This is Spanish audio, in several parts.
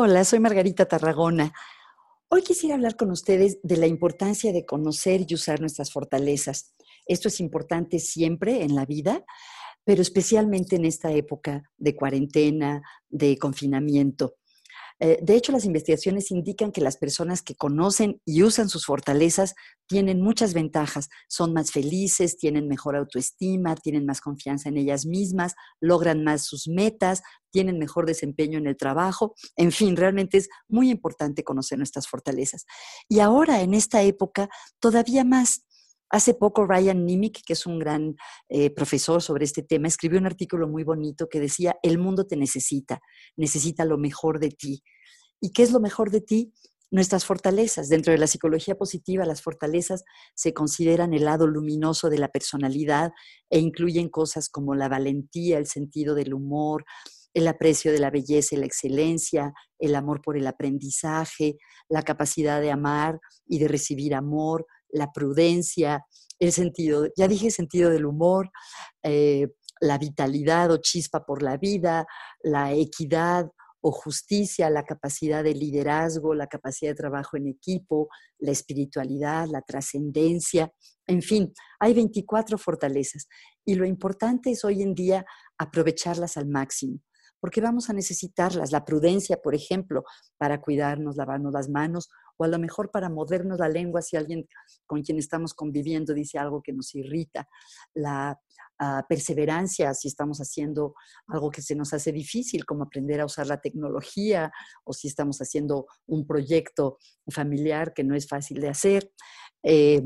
Hola, soy Margarita Tarragona. Hoy quisiera hablar con ustedes de la importancia de conocer y usar nuestras fortalezas. Esto es importante siempre en la vida, pero especialmente en esta época de cuarentena, de confinamiento. Eh, de hecho, las investigaciones indican que las personas que conocen y usan sus fortalezas tienen muchas ventajas. Son más felices, tienen mejor autoestima, tienen más confianza en ellas mismas, logran más sus metas, tienen mejor desempeño en el trabajo. En fin, realmente es muy importante conocer nuestras fortalezas. Y ahora, en esta época, todavía más. Hace poco Ryan Nimick, que es un gran eh, profesor sobre este tema, escribió un artículo muy bonito que decía, el mundo te necesita, necesita lo mejor de ti. ¿Y qué es lo mejor de ti? Nuestras fortalezas. Dentro de la psicología positiva, las fortalezas se consideran el lado luminoso de la personalidad e incluyen cosas como la valentía, el sentido del humor, el aprecio de la belleza y la excelencia, el amor por el aprendizaje, la capacidad de amar y de recibir amor, la prudencia, el sentido, ya dije sentido del humor, eh, la vitalidad o chispa por la vida, la equidad o justicia, la capacidad de liderazgo, la capacidad de trabajo en equipo, la espiritualidad, la trascendencia, en fin, hay 24 fortalezas. Y lo importante es hoy en día aprovecharlas al máximo porque vamos a necesitarlas. La prudencia, por ejemplo, para cuidarnos, lavarnos las manos, o a lo mejor para mordernos la lengua si alguien con quien estamos conviviendo dice algo que nos irrita. La ah, perseverancia si estamos haciendo algo que se nos hace difícil, como aprender a usar la tecnología, o si estamos haciendo un proyecto familiar que no es fácil de hacer. Eh,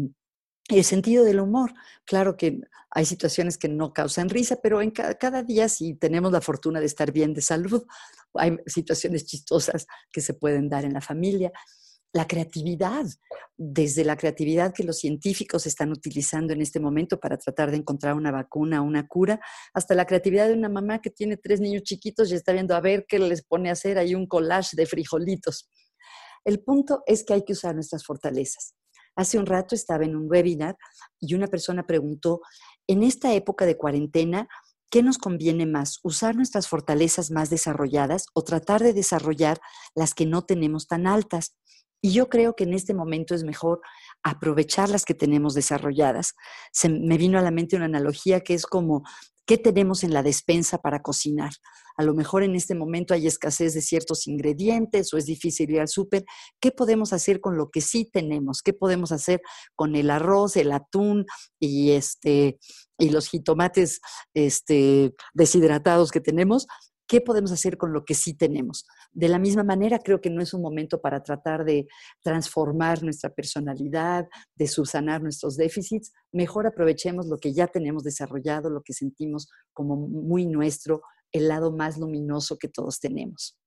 el sentido del humor. Claro que hay situaciones que no causan risa, pero en cada, día, si tenemos la fortuna de estar bien de salud, hay situaciones chistosas que se pueden dar en la familia. La creatividad, desde la creatividad que los científicos están utilizando en este momento para tratar de encontrar una vacuna, una cura, hasta la creatividad de una mamá que tiene tres niños chiquitos y está viendo a ver qué les pone a hacer ahí un collage de frijolitos. El punto es que hay que usar nuestras fortalezas. Hace un rato estaba en un webinar y una persona preguntó, en esta época de cuarentena, ¿qué nos conviene más? ¿Usar nuestras fortalezas más desarrolladas o tratar de desarrollar las que no tenemos tan altas? Y yo creo que en este momento es mejor aprovechar las que tenemos desarrolladas. Se me vino a la mente una analogía que es como ¿Qué tenemos en la despensa para cocinar? A lo mejor en este momento hay escasez de ciertos ingredientes o es difícil ir al súper. ¿Qué podemos hacer con lo que sí tenemos? ¿Qué podemos hacer con el arroz, el atún y, este, y los jitomates este, deshidratados que tenemos? ¿Qué podemos hacer con lo que sí tenemos? De la misma manera, creo que no es un momento para tratar de transformar nuestra personalidad, de subsanar nuestros déficits. Mejor aprovechemos lo que ya tenemos desarrollado, lo que sentimos como muy nuestro, el lado más luminoso que todos tenemos.